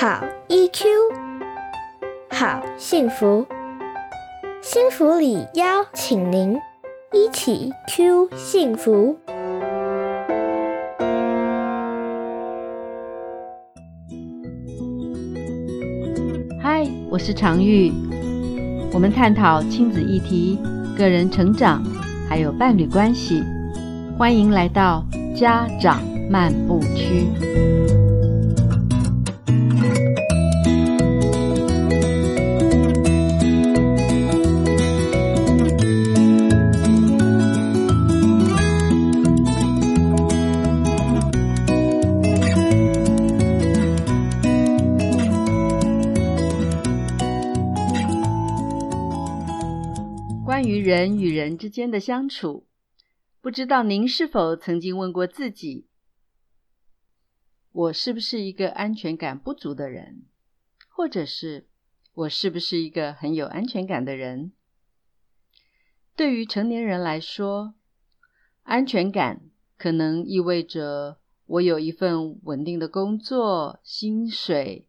好 EQ，好幸福，幸福里邀请您一起 Q 幸福。嗨，我是常玉，我们探讨亲子议题、个人成长，还有伴侣关系。欢迎来到家长漫步区。人与人之间的相处，不知道您是否曾经问过自己：我是不是一个安全感不足的人？或者是我是不是一个很有安全感的人？对于成年人来说，安全感可能意味着我有一份稳定的工作、薪水，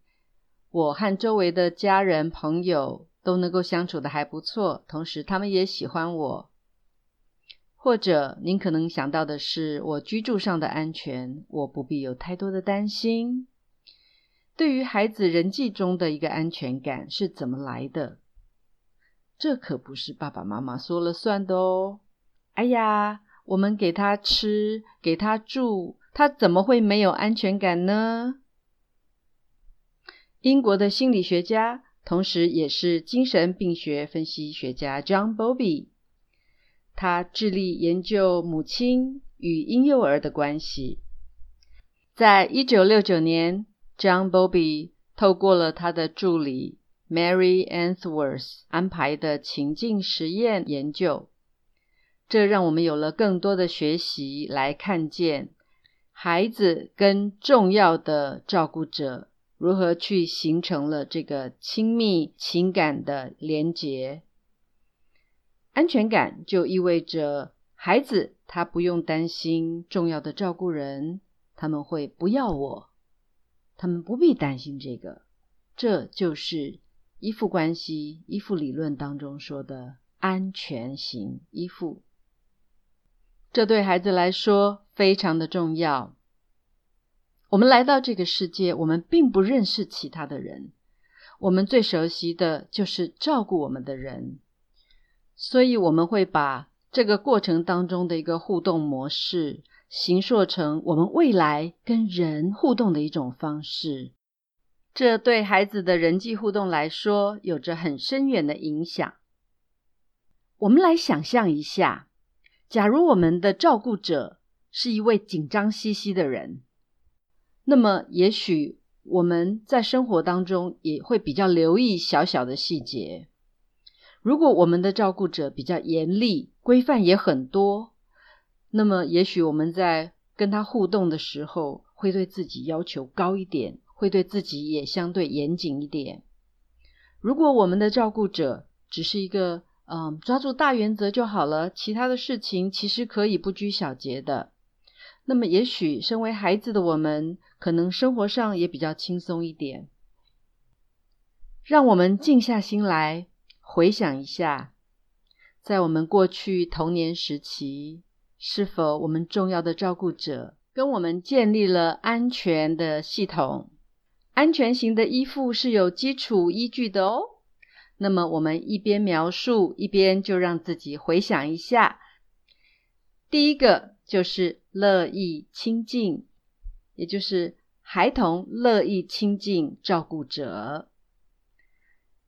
我和周围的家人朋友。都能够相处的还不错，同时他们也喜欢我。或者您可能想到的是，我居住上的安全，我不必有太多的担心。对于孩子人际中的一个安全感是怎么来的？这可不是爸爸妈妈说了算的哦。哎呀，我们给他吃，给他住，他怎么会没有安全感呢？英国的心理学家。同时，也是精神病学分析学家 John Bowlby，他致力研究母亲与婴幼儿的关系。在一九六九年，John Bowlby 透过了他的助理 Mary Answorth 安排的情境实验研究，这让我们有了更多的学习，来看见孩子跟重要的照顾者。如何去形成了这个亲密情感的连结？安全感就意味着孩子他不用担心重要的照顾人，他们会不要我，他们不必担心这个。这就是依附关系、依附理论当中说的安全型依附。这对孩子来说非常的重要。我们来到这个世界，我们并不认识其他的人，我们最熟悉的就是照顾我们的人，所以我们会把这个过程当中的一个互动模式，形塑成我们未来跟人互动的一种方式。这对孩子的人际互动来说，有着很深远的影响。我们来想象一下，假如我们的照顾者是一位紧张兮兮的人。那么，也许我们在生活当中也会比较留意小小的细节。如果我们的照顾者比较严厉，规范也很多，那么也许我们在跟他互动的时候，会对自己要求高一点，会对自己也相对严谨一点。如果我们的照顾者只是一个嗯，抓住大原则就好了，其他的事情其实可以不拘小节的。那么，也许身为孩子的我们，可能生活上也比较轻松一点。让我们静下心来回想一下，在我们过去童年时期，是否我们重要的照顾者跟我们建立了安全的系统？安全型的依附是有基础依据的哦。那么，我们一边描述，一边就让自己回想一下。第一个就是。乐意亲近，也就是孩童乐意亲近照顾者。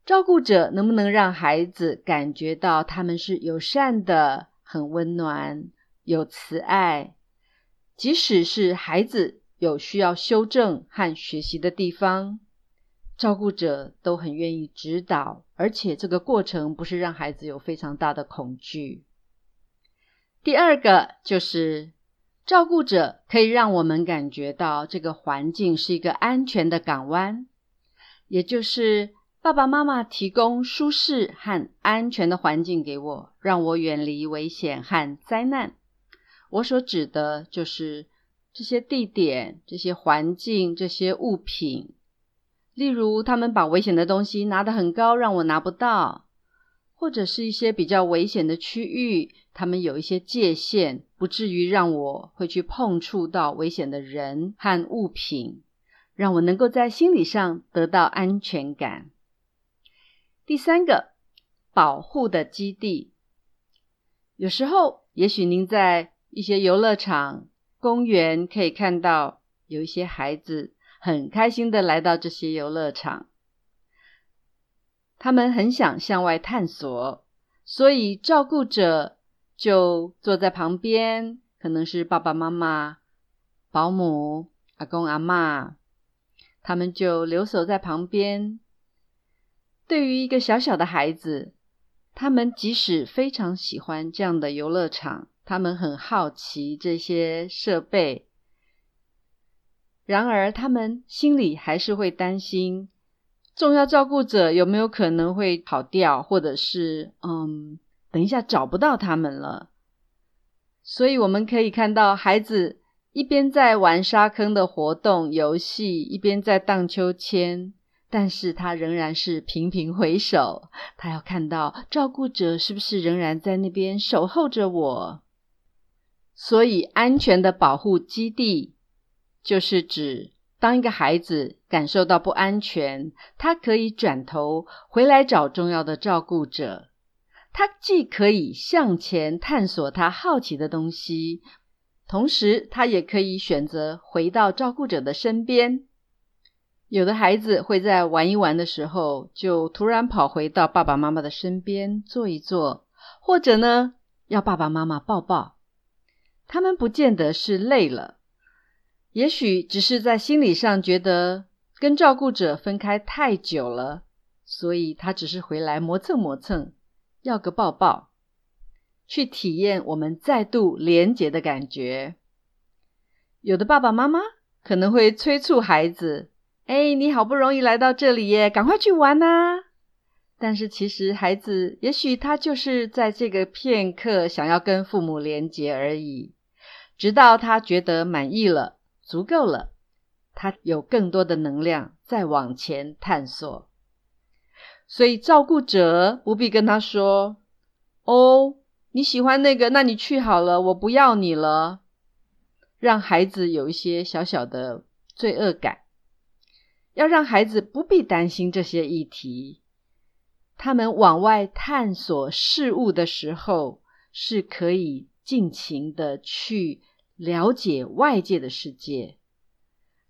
照顾者能不能让孩子感觉到他们是友善的、很温暖、有慈爱？即使是孩子有需要修正和学习的地方，照顾者都很愿意指导，而且这个过程不是让孩子有非常大的恐惧。第二个就是。照顾者可以让我们感觉到这个环境是一个安全的港湾，也就是爸爸妈妈提供舒适和安全的环境给我，让我远离危险和灾难。我所指的就是这些地点、这些环境、这些物品。例如，他们把危险的东西拿得很高，让我拿不到；或者是一些比较危险的区域，他们有一些界限，不至于让我会去碰触到危险的人和物品，让我能够在心理上得到安全感。第三个，保护的基地。有时候，也许您在一些游乐场、公园可以看到有一些孩子。很开心的来到这些游乐场，他们很想向外探索，所以照顾者就坐在旁边，可能是爸爸妈妈、保姆、阿公阿妈，他们就留守在旁边。对于一个小小的孩子，他们即使非常喜欢这样的游乐场，他们很好奇这些设备。然而，他们心里还是会担心，重要照顾者有没有可能会跑掉，或者是嗯，等一下找不到他们了。所以，我们可以看到孩子一边在玩沙坑的活动游戏，一边在荡秋千，但是他仍然是频频回首，他要看到照顾者是不是仍然在那边守候着我。所以，安全的保护基地。就是指，当一个孩子感受到不安全，他可以转头回来找重要的照顾者。他既可以向前探索他好奇的东西，同时他也可以选择回到照顾者的身边。有的孩子会在玩一玩的时候，就突然跑回到爸爸妈妈的身边坐一坐，或者呢，要爸爸妈妈抱抱。他们不见得是累了。也许只是在心理上觉得跟照顾者分开太久了，所以他只是回来磨蹭磨蹭，要个抱抱，去体验我们再度连结的感觉。有的爸爸妈妈可能会催促孩子：“哎，你好不容易来到这里耶，赶快去玩呐！”但是其实孩子也许他就是在这个片刻想要跟父母连结而已，直到他觉得满意了。足够了，他有更多的能量再往前探索。所以照顾者不必跟他说：“哦，你喜欢那个，那你去好了，我不要你了。”让孩子有一些小小的罪恶感，要让孩子不必担心这些议题。他们往外探索事物的时候，是可以尽情的去。了解外界的世界，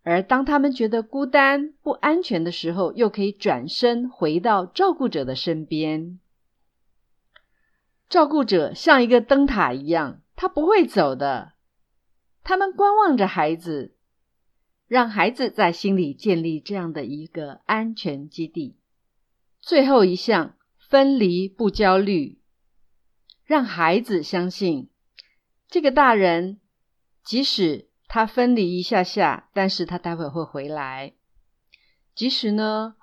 而当他们觉得孤单、不安全的时候，又可以转身回到照顾者的身边。照顾者像一个灯塔一样，他不会走的。他们观望着孩子，让孩子在心里建立这样的一个安全基地。最后一项，分离不焦虑，让孩子相信这个大人。即使他分离一下下，但是他待会会回来。即使呢，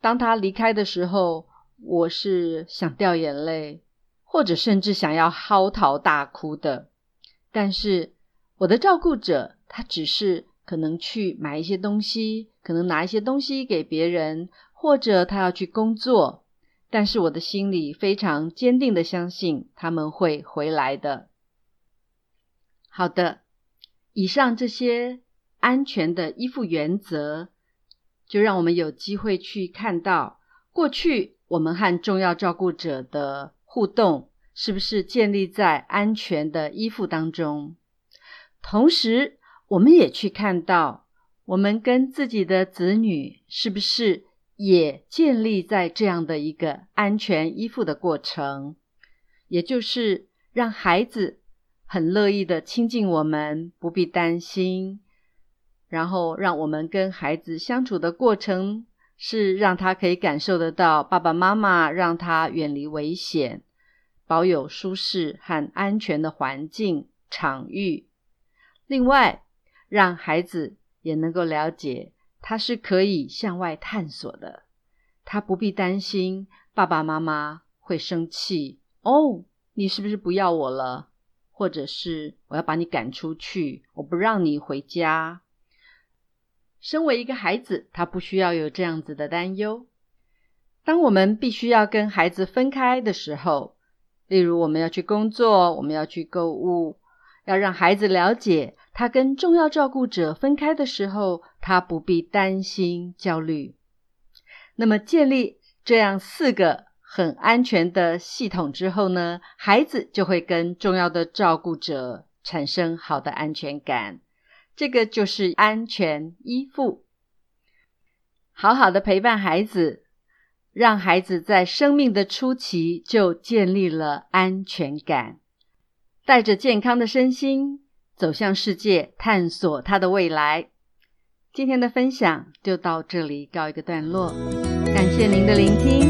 当他离开的时候，我是想掉眼泪，或者甚至想要嚎啕大哭的。但是我的照顾者，他只是可能去买一些东西，可能拿一些东西给别人，或者他要去工作。但是我的心里非常坚定的相信他们会回来的。好的。以上这些安全的依附原则，就让我们有机会去看到过去我们和重要照顾者的互动是不是建立在安全的依附当中。同时，我们也去看到我们跟自己的子女是不是也建立在这样的一个安全依附的过程，也就是让孩子。很乐意的亲近我们，不必担心。然后让我们跟孩子相处的过程，是让他可以感受得到爸爸妈妈让他远离危险，保有舒适和安全的环境场域。另外，让孩子也能够了解，他是可以向外探索的。他不必担心爸爸妈妈会生气哦，你是不是不要我了？或者是我要把你赶出去，我不让你回家。身为一个孩子，他不需要有这样子的担忧。当我们必须要跟孩子分开的时候，例如我们要去工作，我们要去购物，要让孩子了解，他跟重要照顾者分开的时候，他不必担心焦虑。那么建立这样四个很安全的系统之后呢，孩子就会跟重要的照顾者产生好的安全感。这个就是安全依附，好好的陪伴孩子，让孩子在生命的初期就建立了安全感，带着健康的身心走向世界，探索他的未来。今天的分享就到这里告一个段落，感谢您的聆听，